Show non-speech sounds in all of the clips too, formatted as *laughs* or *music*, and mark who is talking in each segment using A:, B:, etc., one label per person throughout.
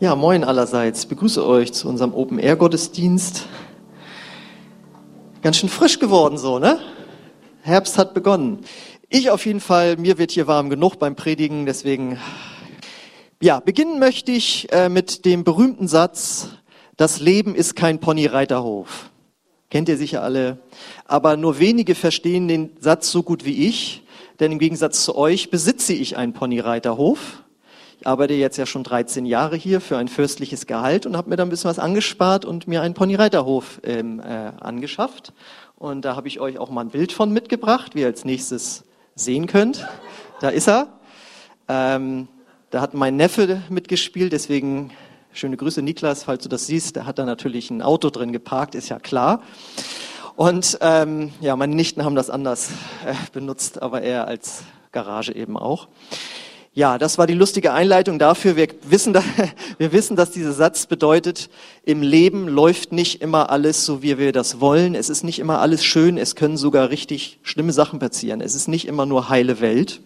A: Ja, moin allerseits. Begrüße euch zu unserem Open-Air-Gottesdienst. Ganz schön frisch geworden so, ne? Herbst hat begonnen. Ich auf jeden Fall, mir wird hier warm genug beim Predigen, deswegen, ja, beginnen möchte ich äh, mit dem berühmten Satz, das Leben ist kein Ponyreiterhof. Kennt ihr sicher alle. Aber nur wenige verstehen den Satz so gut wie ich, denn im Gegensatz zu euch besitze ich einen Ponyreiterhof ich arbeite jetzt ja schon 13 Jahre hier für ein fürstliches Gehalt und habe mir da ein bisschen was angespart und mir einen Ponyreiterhof ähm, äh, angeschafft. Und da habe ich euch auch mal ein Bild von mitgebracht, wie ihr als nächstes sehen könnt. Da ist er. Ähm, da hat mein Neffe mitgespielt, deswegen schöne Grüße, Niklas, falls du das siehst. Da hat er natürlich ein Auto drin geparkt, ist ja klar. Und ähm, ja, meine Nichten haben das anders äh, benutzt, aber er als Garage eben auch. Ja, das war die lustige Einleitung dafür. Wir wissen, *laughs* wir wissen, dass dieser Satz bedeutet, im Leben läuft nicht immer alles so, wie wir das wollen. Es ist nicht immer alles schön. Es können sogar richtig schlimme Sachen passieren. Es ist nicht immer nur heile Welt.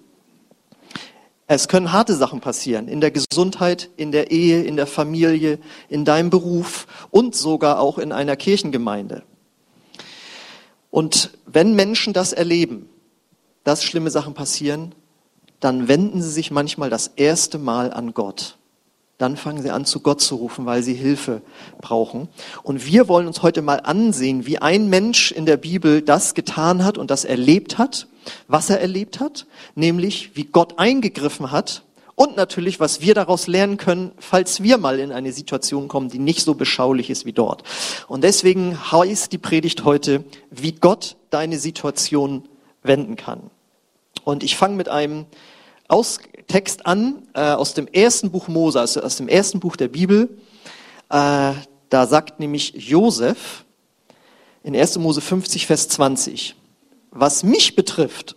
A: Es können harte Sachen passieren. In der Gesundheit, in der Ehe, in der Familie, in deinem Beruf und sogar auch in einer Kirchengemeinde. Und wenn Menschen das erleben, dass schlimme Sachen passieren, dann wenden sie sich manchmal das erste Mal an Gott. Dann fangen sie an, zu Gott zu rufen, weil sie Hilfe brauchen. Und wir wollen uns heute mal ansehen, wie ein Mensch in der Bibel das getan hat und das erlebt hat, was er erlebt hat, nämlich wie Gott eingegriffen hat und natürlich, was wir daraus lernen können, falls wir mal in eine Situation kommen, die nicht so beschaulich ist wie dort. Und deswegen heißt die Predigt heute, wie Gott deine Situation wenden kann. Und ich fange mit einem aus, Text an äh, aus dem ersten Buch Mose, also aus dem ersten Buch der Bibel. Äh, da sagt nämlich Josef in 1. Mose 50, Vers 20, was mich betrifft,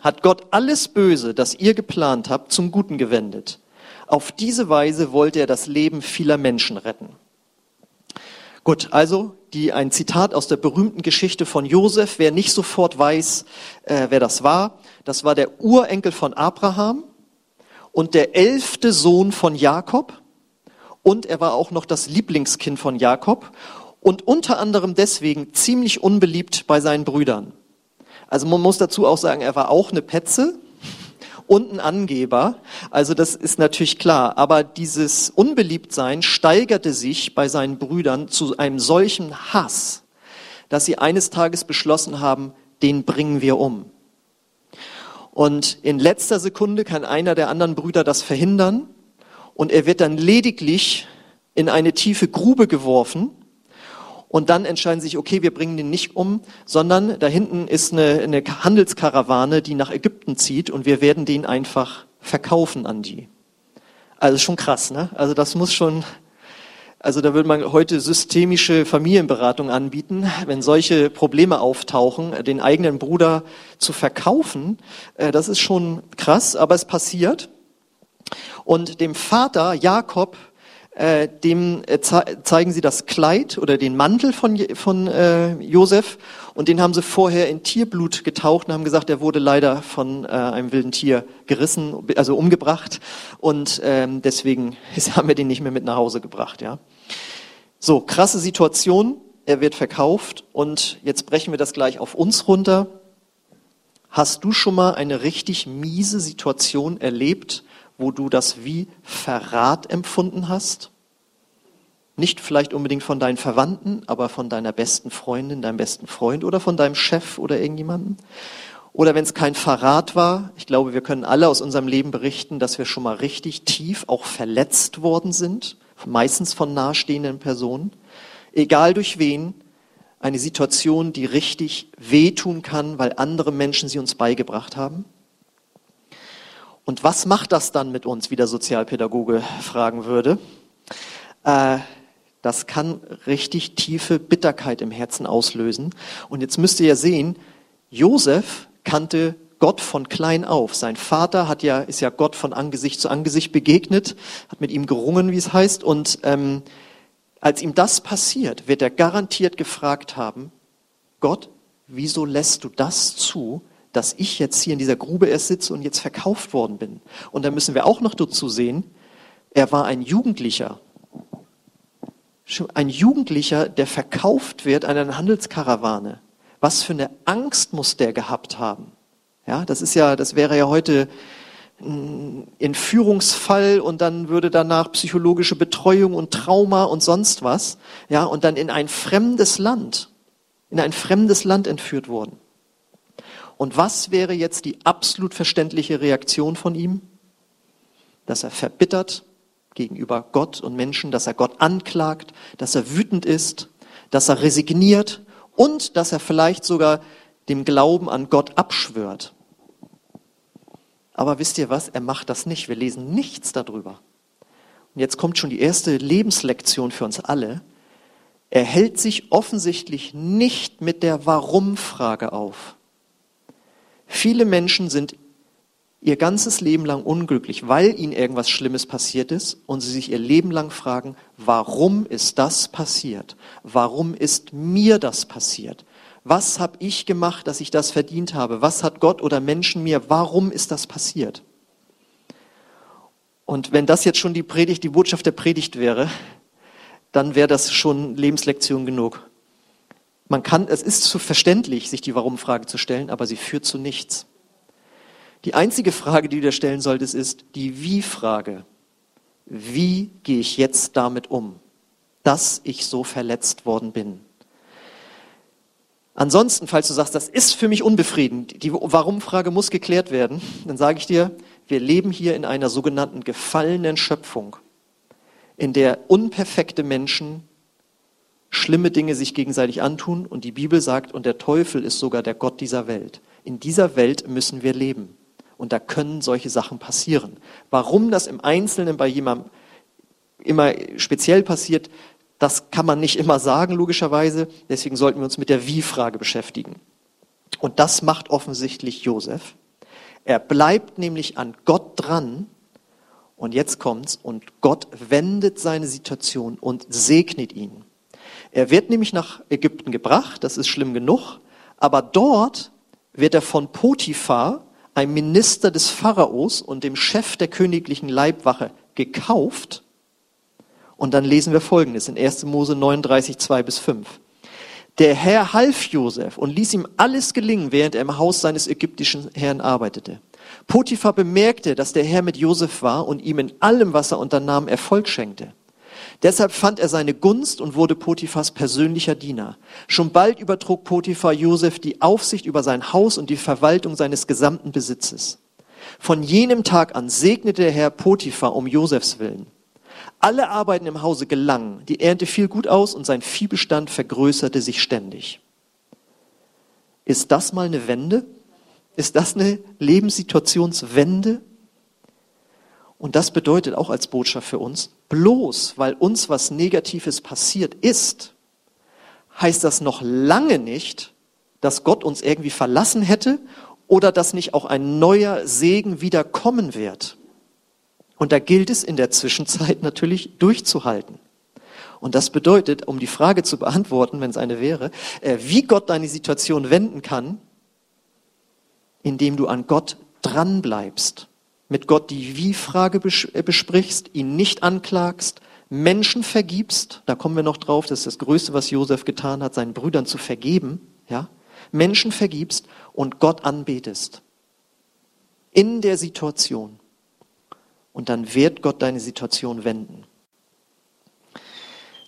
A: hat Gott alles Böse, das ihr geplant habt, zum Guten gewendet. Auf diese Weise wollte er das Leben vieler Menschen retten. Gut, also die, ein Zitat aus der berühmten Geschichte von Josef. Wer nicht sofort weiß, äh, wer das war, das war der Urenkel von Abraham und der elfte Sohn von Jakob. Und er war auch noch das Lieblingskind von Jakob und unter anderem deswegen ziemlich unbeliebt bei seinen Brüdern. Also man muss dazu auch sagen, er war auch eine Petze, und ein Angeber. Also das ist natürlich klar. Aber dieses Unbeliebtsein steigerte sich bei seinen Brüdern zu einem solchen Hass, dass sie eines Tages beschlossen haben, den bringen wir um. Und in letzter Sekunde kann einer der anderen Brüder das verhindern und er wird dann lediglich in eine tiefe Grube geworfen und dann entscheiden sich, okay, wir bringen den nicht um, sondern da hinten ist eine, eine Handelskarawane, die nach Ägypten zieht und wir werden den einfach verkaufen an die. Also schon krass, ne? Also das muss schon, also da würde man heute systemische Familienberatung anbieten, wenn solche Probleme auftauchen, den eigenen Bruder zu verkaufen, äh, das ist schon krass, aber es passiert. Und dem Vater Jakob äh, dem äh, zeigen sie das Kleid oder den Mantel von, von äh, Josef und den haben sie vorher in Tierblut getaucht und haben gesagt, er wurde leider von äh, einem wilden Tier gerissen, also umgebracht und ähm, deswegen *laughs* haben wir den nicht mehr mit nach Hause gebracht. Ja, so krasse Situation. Er wird verkauft und jetzt brechen wir das gleich auf uns runter. Hast du schon mal eine richtig miese Situation erlebt, wo du das wie Verrat empfunden hast? Nicht vielleicht unbedingt von deinen Verwandten, aber von deiner besten Freundin, deinem besten Freund oder von deinem Chef oder irgendjemandem? Oder wenn es kein Verrat war, ich glaube, wir können alle aus unserem Leben berichten, dass wir schon mal richtig tief auch verletzt worden sind, meistens von nahestehenden Personen, egal durch wen, eine Situation, die richtig wehtun kann, weil andere Menschen sie uns beigebracht haben. Und was macht das dann mit uns, wie der Sozialpädagoge fragen würde? Äh, das kann richtig tiefe Bitterkeit im Herzen auslösen. Und jetzt müsst ihr ja sehen, Josef kannte Gott von klein auf. Sein Vater hat ja, ist ja Gott von Angesicht zu Angesicht begegnet, hat mit ihm gerungen, wie es heißt. Und ähm, als ihm das passiert, wird er garantiert gefragt haben, Gott, wieso lässt du das zu, dass ich jetzt hier in dieser Grube erst sitze und jetzt verkauft worden bin. Und da müssen wir auch noch dazu sehen, er war ein Jugendlicher. Ein Jugendlicher, der verkauft wird an eine Handelskarawane. Was für eine Angst muss der gehabt haben? Ja, das ist ja, das wäre ja heute ein Entführungsfall und dann würde danach psychologische Betreuung und Trauma und sonst was. Ja, und dann in ein fremdes Land, in ein fremdes Land entführt worden. Und was wäre jetzt die absolut verständliche Reaktion von ihm? Dass er verbittert gegenüber Gott und Menschen, dass er Gott anklagt, dass er wütend ist, dass er resigniert und dass er vielleicht sogar dem Glauben an Gott abschwört. Aber wisst ihr was? Er macht das nicht. Wir lesen nichts darüber. Und jetzt kommt schon die erste Lebenslektion für uns alle. Er hält sich offensichtlich nicht mit der Warum-Frage auf. Viele Menschen sind ihr ganzes Leben lang unglücklich, weil ihnen irgendwas Schlimmes passiert ist und sie sich ihr Leben lang fragen, warum ist das passiert? Warum ist mir das passiert? Was habe ich gemacht, dass ich das verdient habe? Was hat Gott oder Menschen mir? Warum ist das passiert? Und wenn das jetzt schon die Predigt, die Botschaft der Predigt wäre, dann wäre das schon Lebenslektion genug. Man kann, es ist zu verständlich, sich die Warum-Frage zu stellen, aber sie führt zu nichts. Die einzige Frage, die du dir stellen solltest, ist die Wie-Frage. Wie gehe ich jetzt damit um, dass ich so verletzt worden bin? Ansonsten, falls du sagst, das ist für mich unbefriedigend, die Warum-Frage muss geklärt werden, dann sage ich dir, wir leben hier in einer sogenannten gefallenen Schöpfung, in der unperfekte Menschen schlimme Dinge sich gegenseitig antun und die Bibel sagt, und der Teufel ist sogar der Gott dieser Welt. In dieser Welt müssen wir leben. Und da können solche Sachen passieren. Warum das im Einzelnen bei jemandem immer speziell passiert, das kann man nicht immer sagen, logischerweise. Deswegen sollten wir uns mit der Wie-Frage beschäftigen. Und das macht offensichtlich Josef. Er bleibt nämlich an Gott dran. Und jetzt kommt's. Und Gott wendet seine Situation und segnet ihn. Er wird nämlich nach Ägypten gebracht. Das ist schlimm genug. Aber dort wird er von Potiphar, einem Minister des Pharaos und dem Chef der königlichen Leibwache, gekauft. Und dann lesen wir Folgendes in 1. Mose 39, 2 bis 5. Der Herr half Josef und ließ ihm alles gelingen, während er im Haus seines ägyptischen Herrn arbeitete. Potiphar bemerkte, dass der Herr mit Josef war und ihm in allem, was er unternahm, Erfolg schenkte. Deshalb fand er seine Gunst und wurde Potiphas persönlicher Diener. Schon bald übertrug Potiphar Josef die Aufsicht über sein Haus und die Verwaltung seines gesamten Besitzes. Von jenem Tag an segnete der Herr Potiphar um Josefs willen. Alle Arbeiten im Hause gelangen, die Ernte fiel gut aus und sein Viehbestand vergrößerte sich ständig. Ist das mal eine Wende? Ist das eine Lebenssituationswende? Und das bedeutet auch als Botschaft für uns, bloß weil uns was Negatives passiert ist, heißt das noch lange nicht, dass Gott uns irgendwie verlassen hätte oder dass nicht auch ein neuer Segen wieder kommen wird. Und da gilt es in der Zwischenzeit natürlich durchzuhalten. Und das bedeutet, um die Frage zu beantworten, wenn es eine wäre, äh, wie Gott deine Situation wenden kann, indem du an Gott dranbleibst mit Gott die Wie-Frage äh, besprichst, ihn nicht anklagst, Menschen vergibst, da kommen wir noch drauf, das ist das Größte, was Josef getan hat, seinen Brüdern zu vergeben, ja, Menschen vergibst und Gott anbetest. In der Situation. Und dann wird Gott deine Situation wenden.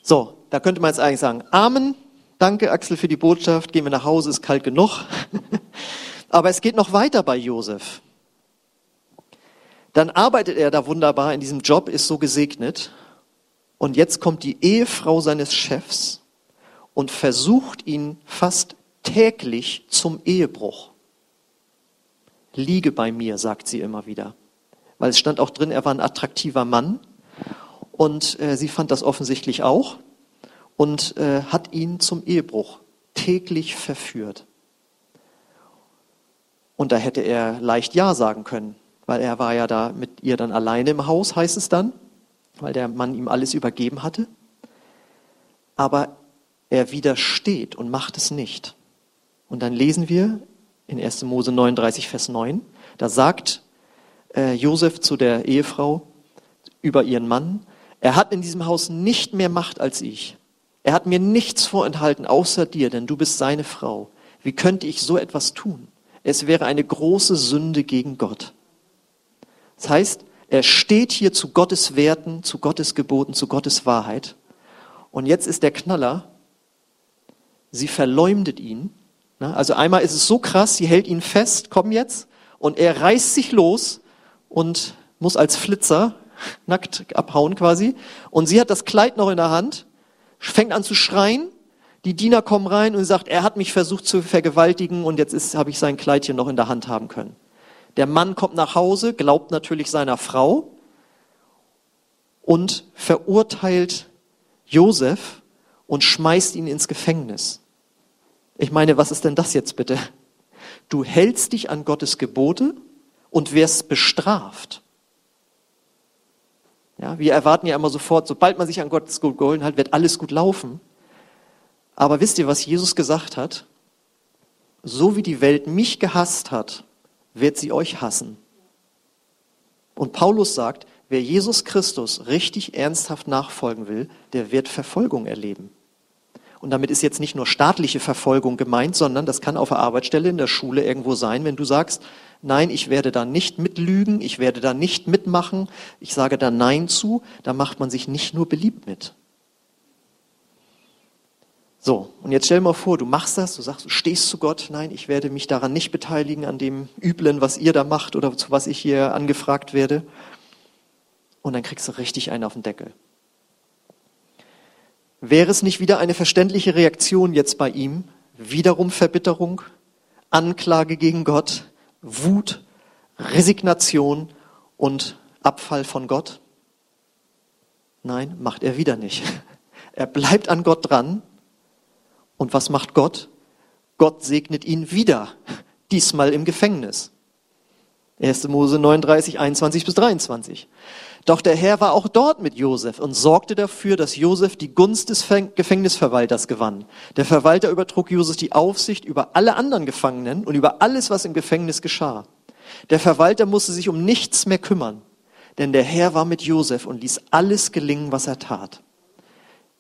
A: So, da könnte man jetzt eigentlich sagen, Amen, danke Axel für die Botschaft, gehen wir nach Hause, ist kalt genug. *laughs* Aber es geht noch weiter bei Josef. Dann arbeitet er da wunderbar in diesem Job, ist so gesegnet. Und jetzt kommt die Ehefrau seines Chefs und versucht ihn fast täglich zum Ehebruch. Liege bei mir, sagt sie immer wieder. Weil es stand auch drin, er war ein attraktiver Mann. Und äh, sie fand das offensichtlich auch und äh, hat ihn zum Ehebruch täglich verführt. Und da hätte er leicht Ja sagen können weil er war ja da mit ihr dann alleine im Haus, heißt es dann, weil der Mann ihm alles übergeben hatte. Aber er widersteht und macht es nicht. Und dann lesen wir in 1. Mose 39, Vers 9, da sagt äh, Josef zu der Ehefrau über ihren Mann, Er hat in diesem Haus nicht mehr Macht als ich. Er hat mir nichts vorenthalten außer dir, denn du bist seine Frau. Wie könnte ich so etwas tun? Es wäre eine große Sünde gegen Gott. Das heißt, er steht hier zu Gottes Werten, zu Gottes Geboten, zu Gottes Wahrheit. Und jetzt ist der Knaller, sie verleumdet ihn. Also einmal ist es so krass, sie hält ihn fest, komm jetzt, und er reißt sich los und muss als Flitzer nackt abhauen quasi. Und sie hat das Kleid noch in der Hand, fängt an zu schreien. Die Diener kommen rein und sagt, er hat mich versucht zu vergewaltigen und jetzt habe ich sein Kleidchen noch in der Hand haben können. Der Mann kommt nach Hause, glaubt natürlich seiner Frau und verurteilt Josef und schmeißt ihn ins Gefängnis. Ich meine, was ist denn das jetzt bitte? Du hältst dich an Gottes Gebote und wirst bestraft. Ja, wir erwarten ja immer sofort, sobald man sich an Gottes Gebot geholt hat, wird alles gut laufen. Aber wisst ihr, was Jesus gesagt hat? So wie die Welt mich gehasst hat, wird sie euch hassen. Und Paulus sagt, wer Jesus Christus richtig ernsthaft nachfolgen will, der wird Verfolgung erleben. Und damit ist jetzt nicht nur staatliche Verfolgung gemeint, sondern das kann auf der Arbeitsstelle, in der Schule irgendwo sein, wenn du sagst, nein, ich werde da nicht mitlügen, ich werde da nicht mitmachen, ich sage da Nein zu, da macht man sich nicht nur beliebt mit. So, und jetzt stell dir mal vor, du machst das, du sagst, du stehst zu Gott, nein, ich werde mich daran nicht beteiligen, an dem Üblen, was ihr da macht oder zu was ich hier angefragt werde. Und dann kriegst du richtig einen auf den Deckel. Wäre es nicht wieder eine verständliche Reaktion jetzt bei ihm? Wiederum Verbitterung, Anklage gegen Gott, Wut, Resignation und Abfall von Gott? Nein, macht er wieder nicht. *laughs* Er bleibt an Gott dran und was macht Gott? Gott segnet ihn wieder, diesmal im Gefängnis. 1. Mose 39, 21 bis 23. Doch der Herr war auch dort mit Josef und sorgte dafür, dass Josef die Gunst des Gefängnisverwalters gewann. Der Verwalter übertrug Josef die Aufsicht über alle anderen Gefangenen und über alles, was im Gefängnis geschah. Der Verwalter musste sich um nichts mehr kümmern, denn der Herr war mit Josef und ließ alles gelingen, was er tat.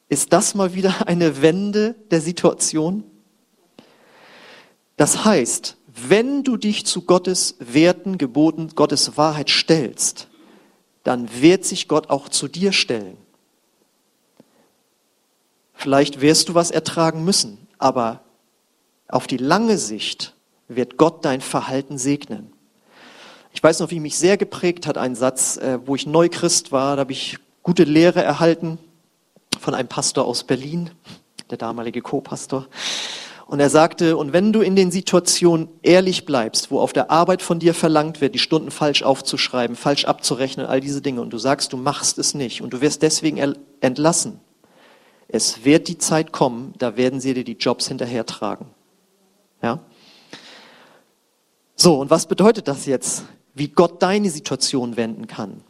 A: Ist das mal wieder eine Wende der Situation? Das heißt, wenn du dich zu Gottes Werten, Geboten, Gottes Wahrheit stellst, dann wird sich Gott auch zu dir stellen. Vielleicht wirst du was ertragen müssen, aber auf die lange Sicht wird Gott dein Verhalten segnen. Ich weiß noch, wie mich sehr geprägt hat, ein Satz, äh, wo ich Neuchrist war, da habe ich gute Lehre erhalten von einem Pastor aus Berlin, der damalige Co-Pastor. Und er sagte, und wenn du in den Situationen ehrlich bleibst, wo auf der Arbeit von dir verlangt wird, die Stunden falsch aufzuschreiben, falsch abzurechnen, all diese Dinge, und du sagst, du machst es nicht und du wirst deswegen entlassen, es wird die Zeit kommen, da werden sie dir die Jobs hinterhertragen. Ja? So, und was bedeutet das jetzt? Wie Gott deine Situation wenden kann.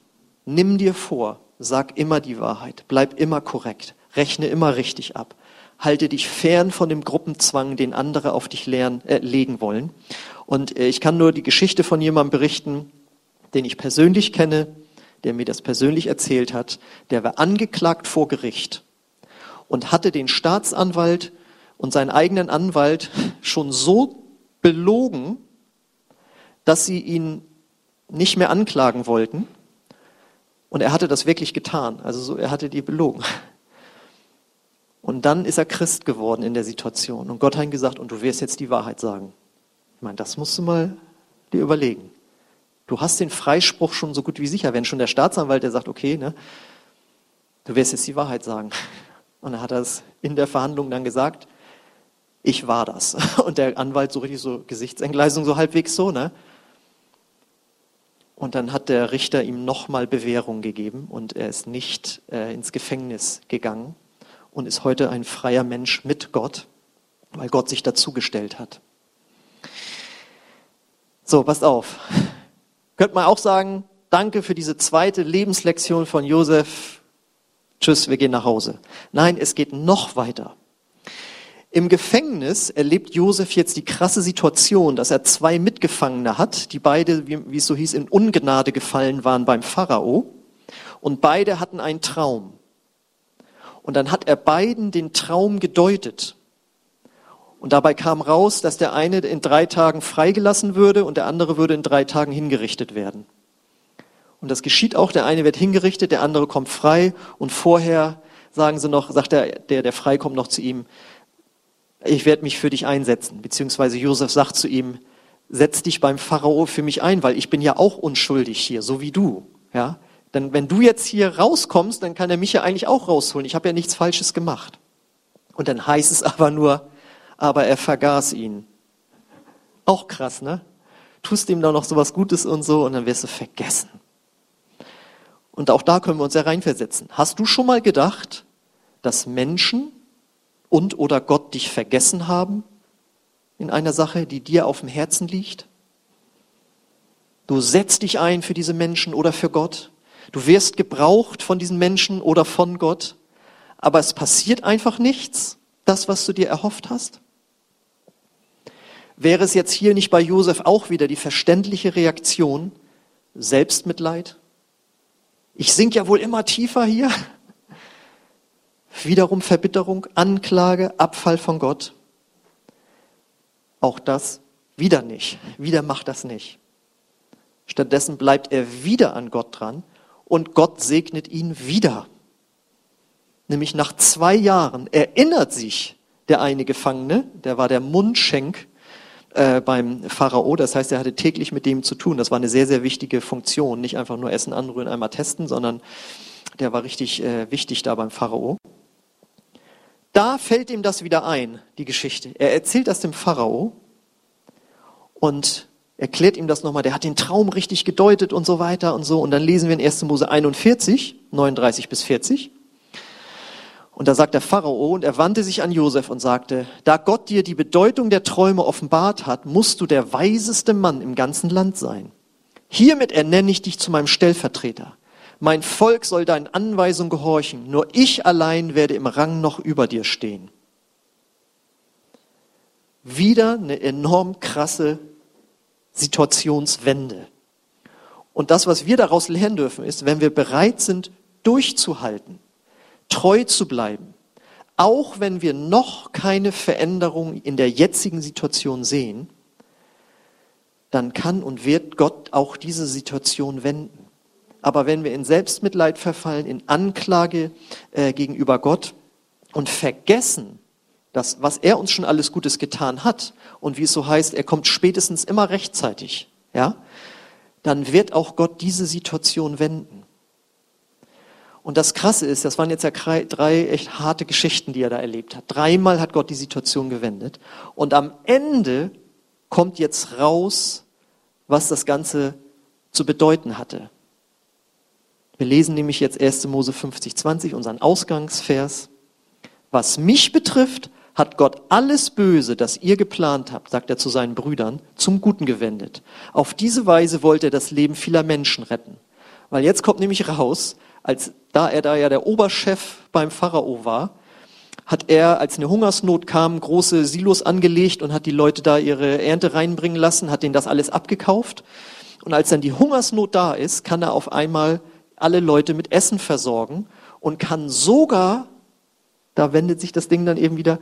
A: Nimm dir vor, sag immer die Wahrheit, bleib immer korrekt, rechne immer richtig ab. Halte dich fern von dem Gruppenzwang, den andere auf dich lehren, äh, legen wollen. Und äh, ich kann nur die Geschichte von jemandem berichten, den ich persönlich kenne, der mir das persönlich erzählt hat. Der war angeklagt vor Gericht und hatte den Staatsanwalt und seinen eigenen Anwalt schon so belogen, dass sie ihn nicht mehr anklagen wollten. Und er hatte das wirklich getan. Also so, er hatte die belogen. Und dann ist er Christ geworden in der Situation. Und Gott hat ihm gesagt, und du wirst jetzt die Wahrheit sagen. Ich meine, das musst du mal dir überlegen. Du hast den Freispruch schon so gut wie sicher, wenn schon der Staatsanwalt, der sagt, okay, ne, du wirst jetzt die Wahrheit sagen. Und er hat das in der Verhandlung dann gesagt, ich war das. Und der Anwalt so richtig so Gesichtsentgleisung so halbwegs so, ne? Und dann hat der Richter ihm nochmal Bewährung gegeben und er ist nicht äh, ins Gefängnis gegangen und ist heute ein freier Mensch mit Gott, weil Gott sich dazugestellt hat. So, passt auf. Könnte man auch sagen, danke für diese zweite Lebenslektion von Josef. Tschüss, wir gehen nach Hause. Nein, es geht noch weiter. Im Gefängnis erlebt Josef jetzt die krasse Situation, dass er zwei Mitgefangene hat, die beide, wie, wie es so hieß, in Ungnade gefallen waren beim Pharao. Und beide hatten einen Traum. Und dann hat er beiden den Traum gedeutet. Und dabei kam raus, dass der eine in drei Tagen freigelassen würde und der andere würde in drei Tagen hingerichtet werden. Und das geschieht auch. Der eine wird hingerichtet, der andere kommt frei. Und vorher sagen sie noch, sagt der, der, der frei kommt noch zu ihm, ich werde mich für dich einsetzen. Beziehungsweise Josef sagt zu ihm, setz dich beim Pharao für mich ein, weil ich bin ja auch unschuldig hier, so wie du. Ja? Denn wenn du jetzt hier rauskommst, dann kann er mich ja eigentlich auch rausholen. Ich habe ja nichts Falsches gemacht. Und dann heißt es aber nur, aber er vergaß ihn. Auch krass, ne? Tust ihm da noch so was Gutes und so und dann wirst du vergessen. Und auch da können wir uns ja reinversetzen. Hast du schon mal gedacht, dass Menschen und oder Gott dich vergessen haben in einer Sache, die dir auf dem Herzen liegt? Du setzt dich ein für diese Menschen oder für Gott. Du wirst gebraucht von diesen Menschen oder von Gott. Aber es passiert einfach nichts, das, was du dir erhofft hast. Wäre es jetzt hier nicht bei Josef auch wieder die verständliche Reaktion Selbstmitleid? Ich sink ja wohl immer tiefer hier. Wiederum Verbitterung, Anklage, Abfall von Gott. Auch das wieder nicht. Wieder macht das nicht. Stattdessen bleibt er wieder an Gott dran und Gott segnet ihn wieder. Nämlich nach zwei Jahren erinnert sich der eine Gefangene, der war der Mundschenk äh, beim Pharao. Das heißt, er hatte täglich mit dem zu tun. Das war eine sehr, sehr wichtige Funktion. Nicht einfach nur Essen anrühren, einmal testen, sondern der war richtig äh, wichtig da beim Pharao. Da fällt ihm das wieder ein, die Geschichte. Er erzählt das dem Pharao und erklärt ihm das nochmal. Der hat den Traum richtig gedeutet und so weiter und so. Und dann lesen wir in 1. Mose 41, 39 bis 40. Und da sagt der Pharao, und er wandte sich an Josef und sagte, da Gott dir die Bedeutung der Träume offenbart hat, musst du der weiseste Mann im ganzen Land sein. Hiermit ernenne ich dich zu meinem Stellvertreter. Mein Volk soll deinen Anweisungen gehorchen, nur ich allein werde im Rang noch über dir stehen. Wieder eine enorm krasse Situationswende. Und das, was wir daraus lernen dürfen, ist, wenn wir bereit sind, durchzuhalten, treu zu bleiben, auch wenn wir noch keine Veränderung in der jetzigen Situation sehen, dann kann und wird Gott auch diese Situation wenden. Aber wenn wir in Selbstmitleid verfallen, in Anklage äh, gegenüber Gott und vergessen, dass, was er uns schon alles Gutes getan hat und wie es so heißt, er kommt spätestens immer rechtzeitig, ja, dann wird auch Gott diese Situation wenden. Und das Krasse ist, das waren jetzt ja drei echt harte Geschichten, die er da erlebt hat. Dreimal hat Gott die Situation gewendet. Und am Ende kommt jetzt raus, was das Ganze zu bedeuten hatte. Wir lesen nämlich jetzt 1. Mose 50, 20, unseren Ausgangsvers. Was mich betrifft, hat Gott alles Böse, das ihr geplant habt, sagt er zu seinen Brüdern, zum Guten gewendet. Auf diese Weise wollte er das Leben vieler Menschen retten. Weil jetzt kommt nämlich raus, als da er da ja der Oberchef beim Pharao war, hat er, als eine Hungersnot kam, große Silos angelegt und hat die Leute da ihre Ernte reinbringen lassen, hat denen das alles abgekauft. Und als dann die Hungersnot da ist, kann er auf einmal alle Leute mit Essen versorgen und kann sogar, da wendet sich das Ding dann eben wieder,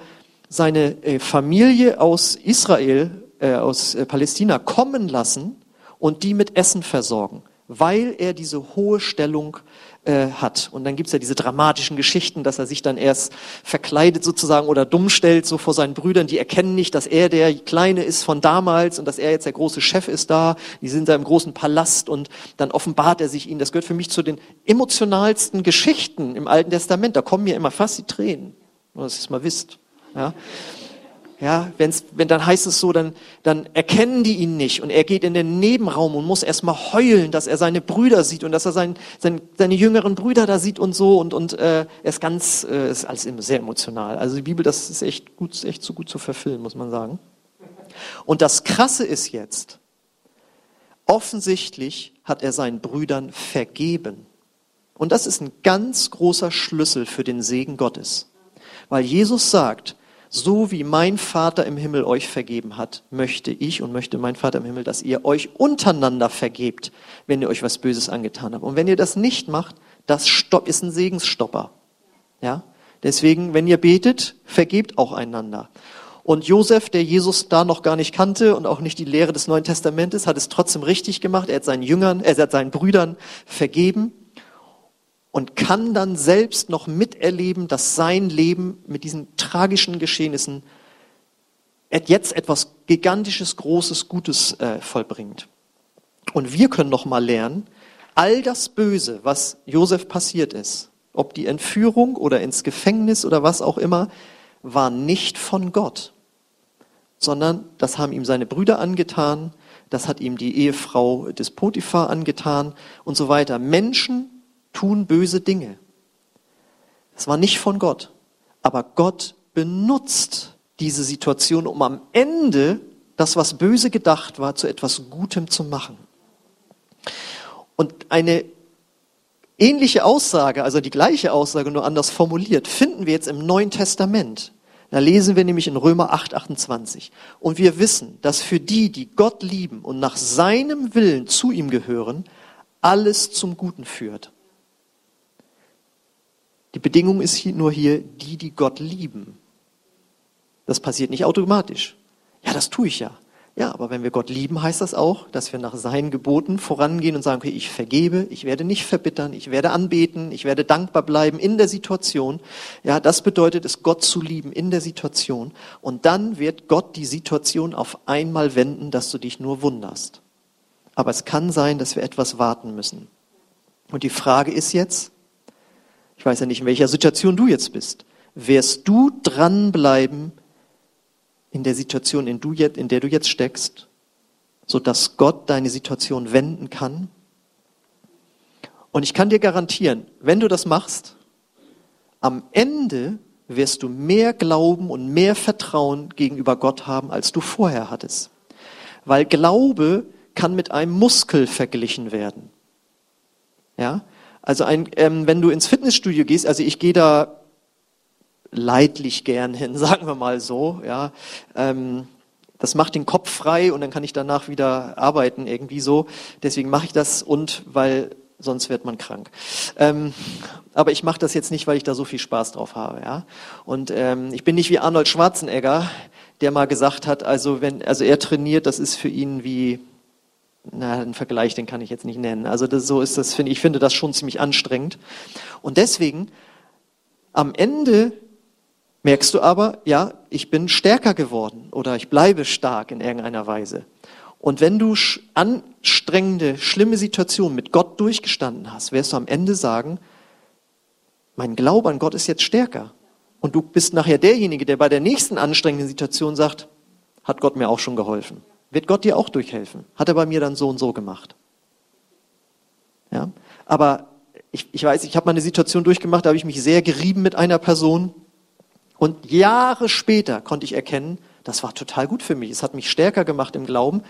A: seine äh, Familie aus Israel, äh, aus äh, Palästina kommen lassen und die mit Essen versorgen, weil er diese hohe Stellung äh, hat. Und dann gibt's ja diese dramatischen Geschichten, dass er sich dann erst verkleidet sozusagen oder dumm stellt, so vor seinen Brüdern. Die erkennen nicht, dass er der Kleine ist von damals und dass er jetzt der große Chef ist da. Die sind da im großen Palast und dann offenbart er sich ihnen. Das gehört für mich zu den emotionalsten Geschichten im Alten Testament. Da kommen mir immer fast die Tränen, nur dass ihr es mal wisst. Ja. Ja, wenn's, wenn dann heißt es so, dann, dann erkennen die ihn nicht und er geht in den Nebenraum und muss erstmal heulen, dass er seine Brüder sieht und dass er sein, sein, seine jüngeren Brüder da sieht und so und, und äh, er ist ganz, äh, ist alles sehr emotional. Also die Bibel, das ist echt gut, echt so gut zu verfilmen, muss man sagen. Und das Krasse ist jetzt, offensichtlich hat er seinen Brüdern vergeben. Und das ist ein ganz großer Schlüssel für den Segen Gottes. Weil Jesus sagt, so wie mein Vater im Himmel euch vergeben hat, möchte ich und möchte mein Vater im Himmel, dass ihr euch untereinander vergebt, wenn ihr euch was Böses angetan habt. Und wenn ihr das nicht macht, Das Stopp ist ein Segensstopper. Ja? Deswegen, wenn ihr betet, vergebt auch einander. Und Josef, der Jesus da noch gar nicht kannte und auch nicht die Lehre des Neuen Testamentes, hat es trotzdem richtig gemacht. Er hat seinen Jüngern, er hat seinen Brüdern vergeben und kann dann selbst noch miterleben, dass sein Leben mit diesen tragischen Geschehnissen jetzt etwas gigantisches, großes, Gutes äh, vollbringt. Und wir können noch mal lernen, all das Böse, was Josef passiert ist, ob die Entführung oder ins Gefängnis oder was auch immer, war nicht von Gott, sondern das haben ihm seine Brüder angetan, das hat ihm die Ehefrau des Potiphar angetan und so weiter. Menschen tun böse Dinge. Es war nicht von Gott, aber Gott benutzt diese Situation, um am Ende das, was böse gedacht war, zu etwas Gutem zu machen. Und eine ähnliche Aussage, also die gleiche Aussage, nur anders formuliert, finden wir jetzt im Neuen Testament. Da lesen wir nämlich in Römer 8, 28. Und wir wissen, dass für die, die Gott lieben und nach seinem Willen zu ihm gehören, alles zum Guten führt. Die Bedingung ist nur hier, die, die Gott lieben. Das passiert nicht automatisch. Ja, das tue ich ja. Ja, aber wenn wir Gott lieben, heißt das auch, dass wir nach seinen Geboten vorangehen und sagen, okay, ich vergebe, ich werde nicht verbittern, ich werde anbeten, ich werde dankbar bleiben in der Situation. Ja, das bedeutet es, Gott zu lieben in der Situation. Und dann wird Gott die Situation auf einmal wenden, dass du dich nur wunderst. Aber es kann sein, dass wir etwas warten müssen. Und die Frage ist jetzt, ich weiß ja nicht, in welcher Situation du jetzt bist, wirst du dranbleiben in der Situation, in, der du jetzt steckst, so dass Gott deine Situation wenden kann. Und ich kann dir garantieren, wenn du das machst, am Ende wirst du mehr Glauben und mehr Vertrauen gegenüber Gott haben, als du vorher hattest. Weil Glaube kann mit einem Muskel verglichen werden. Ja, also ein, ähm, wenn du ins Fitnessstudio gehst, also ich gehe da leidlich gern hin, *laughs* sagen wir mal so. Ja, ähm, das macht den Kopf frei und dann kann ich danach wieder arbeiten irgendwie so. Deswegen mache ich das und weil sonst wird man krank. Ähm, aber ich mache das jetzt nicht, weil ich da so viel Spaß drauf habe. Ja, und ähm, ich bin nicht wie Arnold Schwarzenegger, der mal gesagt hat, also wenn, also er trainiert, das ist für ihn wie na, einen Vergleich, den kann ich jetzt nicht nennen. Also das, so ist das, finde ich, finde das schon ziemlich anstrengend. Und deswegen, am Ende merkst du aber, ja, ich bin stärker geworden oder ich bleibe stark in irgendeiner Weise. Und wenn du anstrengende, schlimme Situationen mit Gott durchgestanden hast, wirst du am Ende sagen, mein Glaube an Gott ist jetzt stärker. Und du bist nachher derjenige, der bei der nächsten anstrengenden Situation sagt, hat Gott mir auch schon geholfen. Wird Gott dir auch durchhelfen? Hat er bei mir dann so und so gemacht. Ja? Aber ich, ich weiß, ich habe mal eine Situation durchgemacht, da habe ich mich sehr gerieben mit einer Person und Jahre später konnte ich erkennen, das war total gut für mich. Es hat mich stärker gemacht im Glauben.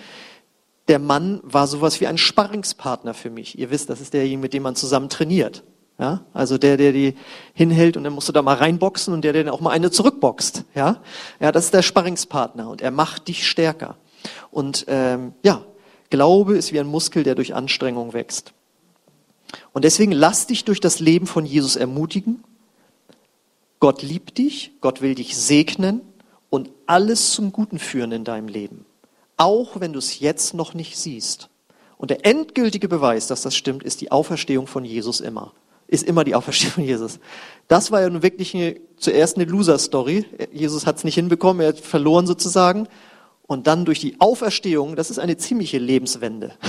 A: Der Mann war sowas wie ein Sparringspartner für mich. Ihr wisst, das ist derjenige, mit dem man zusammen trainiert. Ja, also der, der die hinhält und dann musst du da mal reinboxen und der, der dann auch mal eine zurückboxt. Ja, ja, das ist der Sparringspartner und er macht dich stärker. Und ähm, ja, Glaube ist wie ein Muskel, der durch Anstrengung wächst. Und deswegen lass dich durch das Leben von Jesus ermutigen Gott liebt dich, Gott will dich segnen und alles zum Guten führen in deinem Leben. Auch wenn du es jetzt noch nicht siehst. Und der endgültige Beweis, dass das stimmt, ist die Auferstehung von Jesus immer. Ist immer die Auferstehung von Jesus. Das war ja nun wirklich eine, zuerst eine Loser-Story. Jesus hat es nicht hinbekommen, er hat verloren sozusagen. Und dann durch die Auferstehung, das ist eine ziemliche Lebenswende. *laughs*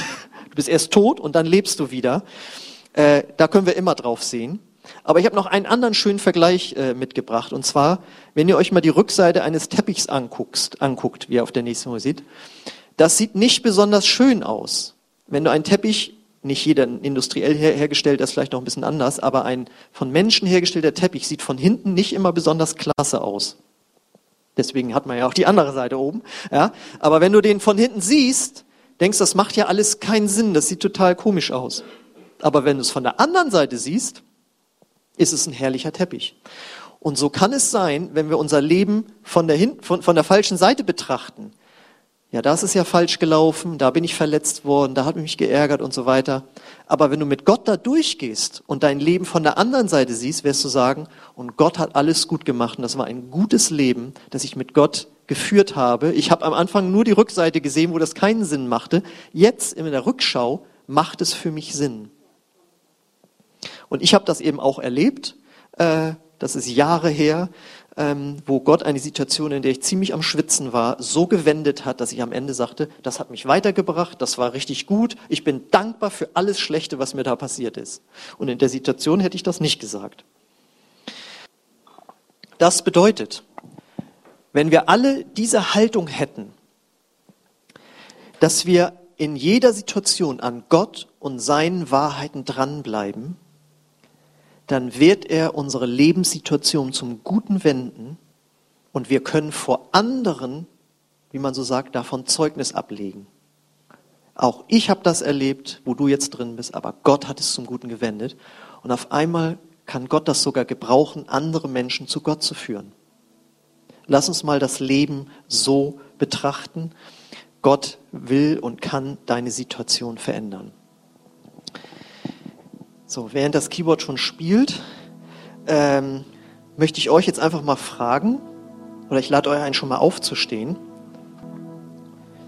A: Du bist erst tot und dann lebst du wieder. Äh, da können wir immer drauf sehen. Aber ich habe noch einen anderen schönen Vergleich äh, mitgebracht. Und zwar, wenn ihr euch mal die Rückseite eines Teppichs anguckst, anguckt, wie ihr auf der nächsten Folie sieht, das sieht nicht besonders schön aus. Wenn du einen Teppich, nicht jeder industriell her hergestellt, das ist vielleicht noch ein bisschen anders, aber ein von Menschen hergestellter Teppich sieht von hinten nicht immer besonders klasse aus. Deswegen hat man ja auch die andere Seite oben. Ja? Aber wenn du den von hinten siehst, denkst, das macht ja alles keinen Sinn, das sieht total komisch aus. Aber wenn du es von der anderen Seite siehst, ist es ein herrlicher Teppich. Und so kann es sein, wenn wir unser Leben von der, hin, von, von der falschen Seite betrachten. Ja, das ist ja falsch gelaufen, da bin ich verletzt worden, da hat mich geärgert und so weiter. Aber wenn du mit Gott da durchgehst und dein Leben von der anderen Seite siehst, wirst du sagen, und Gott hat alles gut gemacht und das war ein gutes Leben, das ich mit Gott geführt habe. Ich habe am Anfang nur die Rückseite gesehen, wo das keinen Sinn machte. Jetzt in der Rückschau macht es für mich Sinn. Und ich habe das eben auch erlebt. Äh, das ist Jahre her ähm, wo Gott eine Situation, in der ich ziemlich am Schwitzen war, so gewendet hat, dass ich am Ende sagte, das hat mich weitergebracht, das war richtig gut, ich bin dankbar für alles Schlechte, was mir da passiert ist. Und in der Situation hätte ich das nicht gesagt. Das bedeutet, wenn wir alle diese Haltung hätten, dass wir in jeder Situation an Gott und seinen Wahrheiten dranbleiben, dann wird er unsere Lebenssituation zum Guten wenden und wir können vor anderen, wie man so sagt, davon Zeugnis ablegen. Auch ich habe das erlebt, wo du jetzt drin bist, aber Gott hat es zum Guten gewendet. Und auf einmal kann Gott das sogar gebrauchen, andere Menschen zu Gott zu führen. Lass uns mal das Leben so betrachten. Gott will und kann deine Situation verändern. So, während das Keyboard schon spielt, ähm, möchte ich euch jetzt einfach mal fragen, oder ich lade euch ein, schon mal aufzustehen.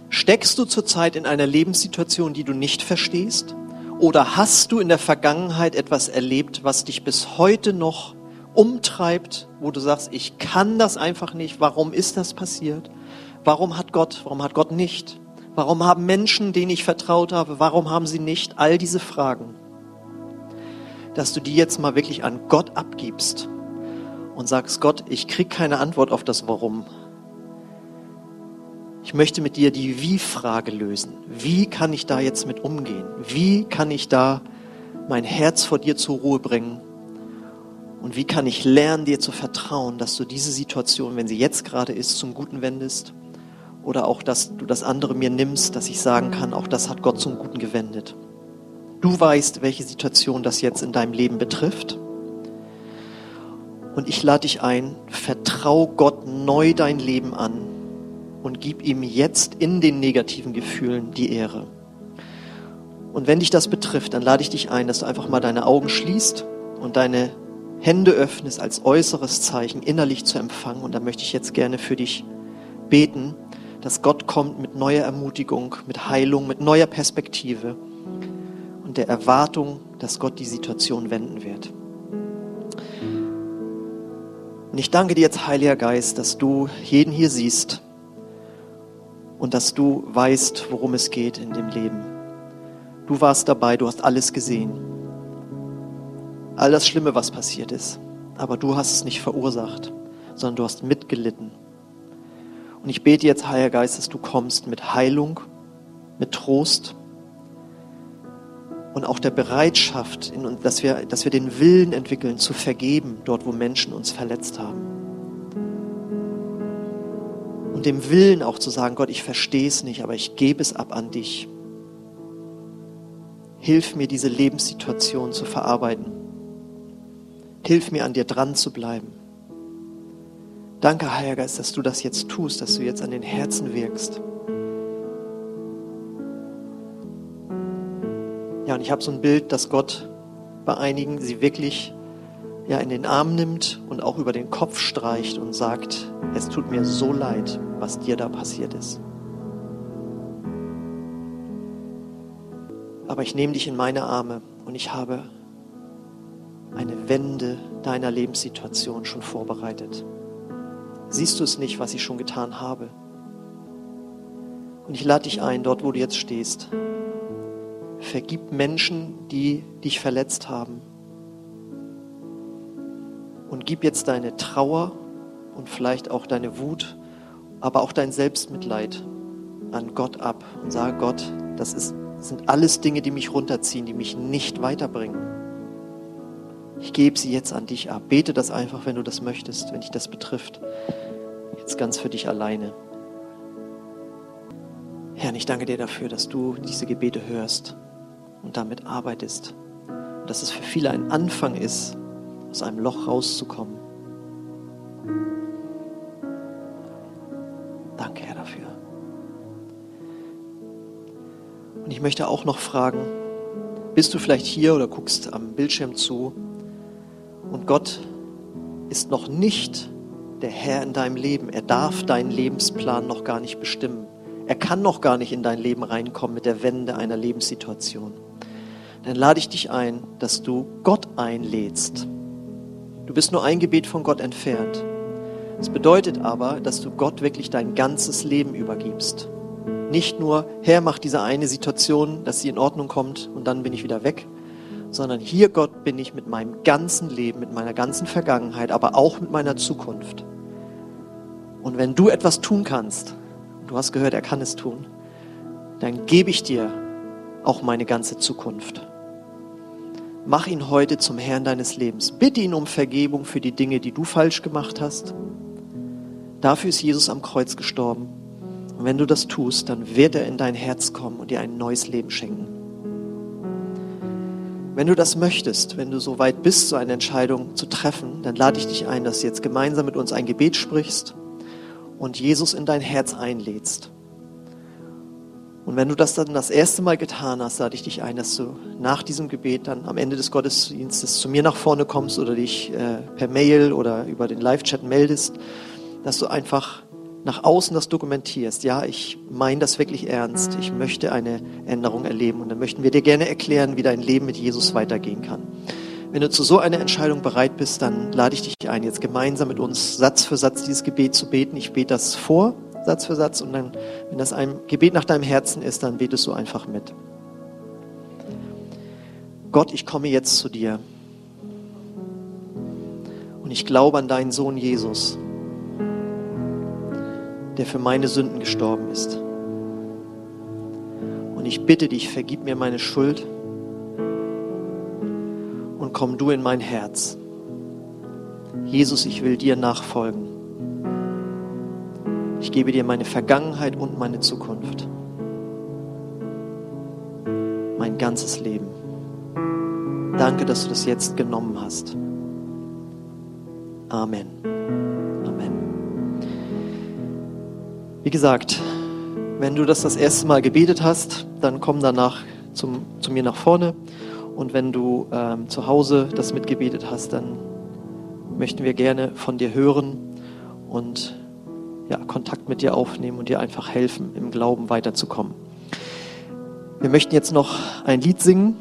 A: Steckst du zurzeit in einer Lebenssituation, die du nicht verstehst? Oder hast du in der Vergangenheit etwas erlebt, was dich bis heute noch umtreibt, wo du sagst, ich kann das einfach nicht, warum ist das passiert? Warum hat Gott, warum hat Gott nicht? Warum haben Menschen, denen ich vertraut habe, warum haben sie nicht? All diese Fragen dass du die jetzt mal wirklich an Gott abgibst und sagst, Gott, ich krieg keine Antwort auf das Warum. Ich möchte mit dir die Wie-Frage lösen. Wie kann ich da jetzt mit umgehen? Wie kann ich da mein Herz vor dir zur Ruhe bringen? Und wie kann ich lernen, dir zu vertrauen, dass du diese Situation, wenn sie jetzt gerade ist, zum Guten wendest? Oder auch, dass du das andere mir nimmst, dass ich sagen kann, auch das hat Gott zum Guten gewendet. Du weißt, welche Situation das jetzt in deinem Leben betrifft. Und ich lade dich ein, vertrau Gott neu dein Leben an und gib ihm jetzt in den negativen Gefühlen die Ehre. Und wenn dich das betrifft, dann lade ich dich ein, dass du einfach mal deine Augen schließt und deine Hände öffnest als äußeres Zeichen, innerlich zu empfangen. Und da möchte ich jetzt gerne für dich beten, dass Gott kommt mit neuer Ermutigung, mit Heilung, mit neuer Perspektive der Erwartung, dass Gott die Situation wenden wird. Und ich danke dir jetzt, Heiliger Geist, dass du jeden hier siehst und dass du weißt, worum es geht in dem Leben. Du warst dabei, du hast alles gesehen. All das Schlimme, was passiert ist. Aber du hast es nicht verursacht, sondern du hast mitgelitten. Und ich bete jetzt, Heiliger Geist, dass du kommst mit Heilung, mit Trost, und auch der Bereitschaft, in, dass, wir, dass wir den Willen entwickeln, zu vergeben, dort wo Menschen uns verletzt haben. Und dem Willen auch zu sagen, Gott, ich verstehe es nicht, aber ich gebe es ab an dich. Hilf mir, diese Lebenssituation zu verarbeiten. Hilf mir, an dir dran zu bleiben. Danke, Heiliger Geist, dass du das jetzt tust, dass du jetzt an den Herzen wirkst. Ja, und ich habe so ein Bild, dass Gott bei einigen sie wirklich ja, in den Arm nimmt und auch über den Kopf streicht und sagt, es tut mir so leid, was dir da passiert ist. Aber ich nehme dich in meine Arme und ich habe eine Wende deiner Lebenssituation schon vorbereitet. Siehst du es nicht, was ich schon getan habe? Und ich lade dich ein, dort wo du jetzt stehst, Vergib Menschen, die dich verletzt haben. Und gib jetzt deine Trauer und vielleicht auch deine Wut, aber auch dein Selbstmitleid an Gott ab und sage Gott, das ist, sind alles Dinge, die mich runterziehen, die mich nicht weiterbringen. Ich gebe sie jetzt an dich ab. Bete das einfach, wenn du das möchtest, wenn dich das betrifft. Jetzt ganz für dich alleine. Herr, ich danke dir dafür, dass du diese Gebete hörst und damit arbeitest. Und dass es für viele ein Anfang ist, aus einem Loch rauszukommen. Danke, Herr, dafür. ich möchte auch noch fragen, bist du vielleicht hier oder guckst am Bildschirm zu und Gott ist noch nicht der Herr in deinem Leben. Er darf deinen Lebensplan noch gar nicht bestimmen. Er kann noch gar nicht in dein Leben reinkommen mit der Wende einer Lebenssituation. Dann lade ich dich ein, dass du Gott einlädst. Du bist nur ein Gebet von Gott entfernt. Das bedeutet aber, dass du Gott wirklich dein ganzes Leben übergibst. Nicht nur, Herr, mach diese eine Situation, dass sie in Ordnung kommt und dann bin ich wieder weg, sondern hier, Gott, bin ich mit meinem ganzen Leben, mit meiner ganzen Vergangenheit, aber auch mit meiner Zukunft. Und wenn du etwas tun kannst, du hast gehört, er kann es tun, dann gebe ich dir auch meine ganze Zukunft. Mach ihn heute zum Herrn deines Lebens. Bitte ihn um Vergebung für die Dinge, die du falsch gemacht hast. Dafür ist Jesus am Kreuz gestorben. Und wenn du das tust, dann wird er in dein Herz kommen und dir ein neues Leben schenken. Wenn du das möchtest, wenn du so weit bist, so eine Entscheidung zu treffen, dann lade ich dich ein, dass du jetzt gemeinsam mit uns ein Gebet sprichst und Jesus in dein Herz einlädst. Und wenn du das dann das erste Mal getan hast, lade ich dich ein, dass du nach diesem Gebet dann am Ende des Gottesdienstes zu mir nach vorne kommst oder dich äh, per Mail oder über den Live-Chat meldest, dass du einfach nach außen das dokumentierst. Ja, ich meine das wirklich ernst. Ich möchte eine Änderung erleben. Und dann möchten wir dir gerne erklären, wie dein Leben mit Jesus weitergehen kann. Wenn du zu so einer Entscheidung bereit bist, dann lade ich dich ein, jetzt gemeinsam mit uns Satz für Satz dieses Gebet zu beten. Ich bete das vor, Satz für Satz. Und dann, wenn das ein Gebet nach deinem Herzen ist, dann betest du einfach mit. Gott, ich komme jetzt zu dir. Und ich glaube an deinen Sohn Jesus der für meine Sünden gestorben ist. Und ich bitte dich, vergib mir meine Schuld und komm du in mein Herz. Jesus, ich will dir nachfolgen. Ich gebe dir meine Vergangenheit und meine Zukunft. Mein ganzes Leben. Danke, dass du das jetzt genommen hast. Amen. Wie gesagt, wenn du das das erste Mal gebetet hast, dann komm danach zum, zu mir nach vorne. Und wenn du ähm, zu Hause das mitgebetet hast, dann möchten wir gerne von dir hören und ja, Kontakt mit dir aufnehmen und dir einfach helfen, im Glauben weiterzukommen. Wir möchten jetzt noch ein Lied singen.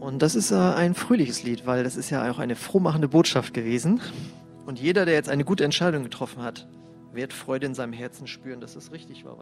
A: Und das ist äh, ein fröhliches Lied, weil das ist ja auch eine frohmachende Botschaft gewesen. Und jeder, der jetzt eine gute Entscheidung getroffen hat, wird Freude in seinem Herzen spüren, dass es richtig war.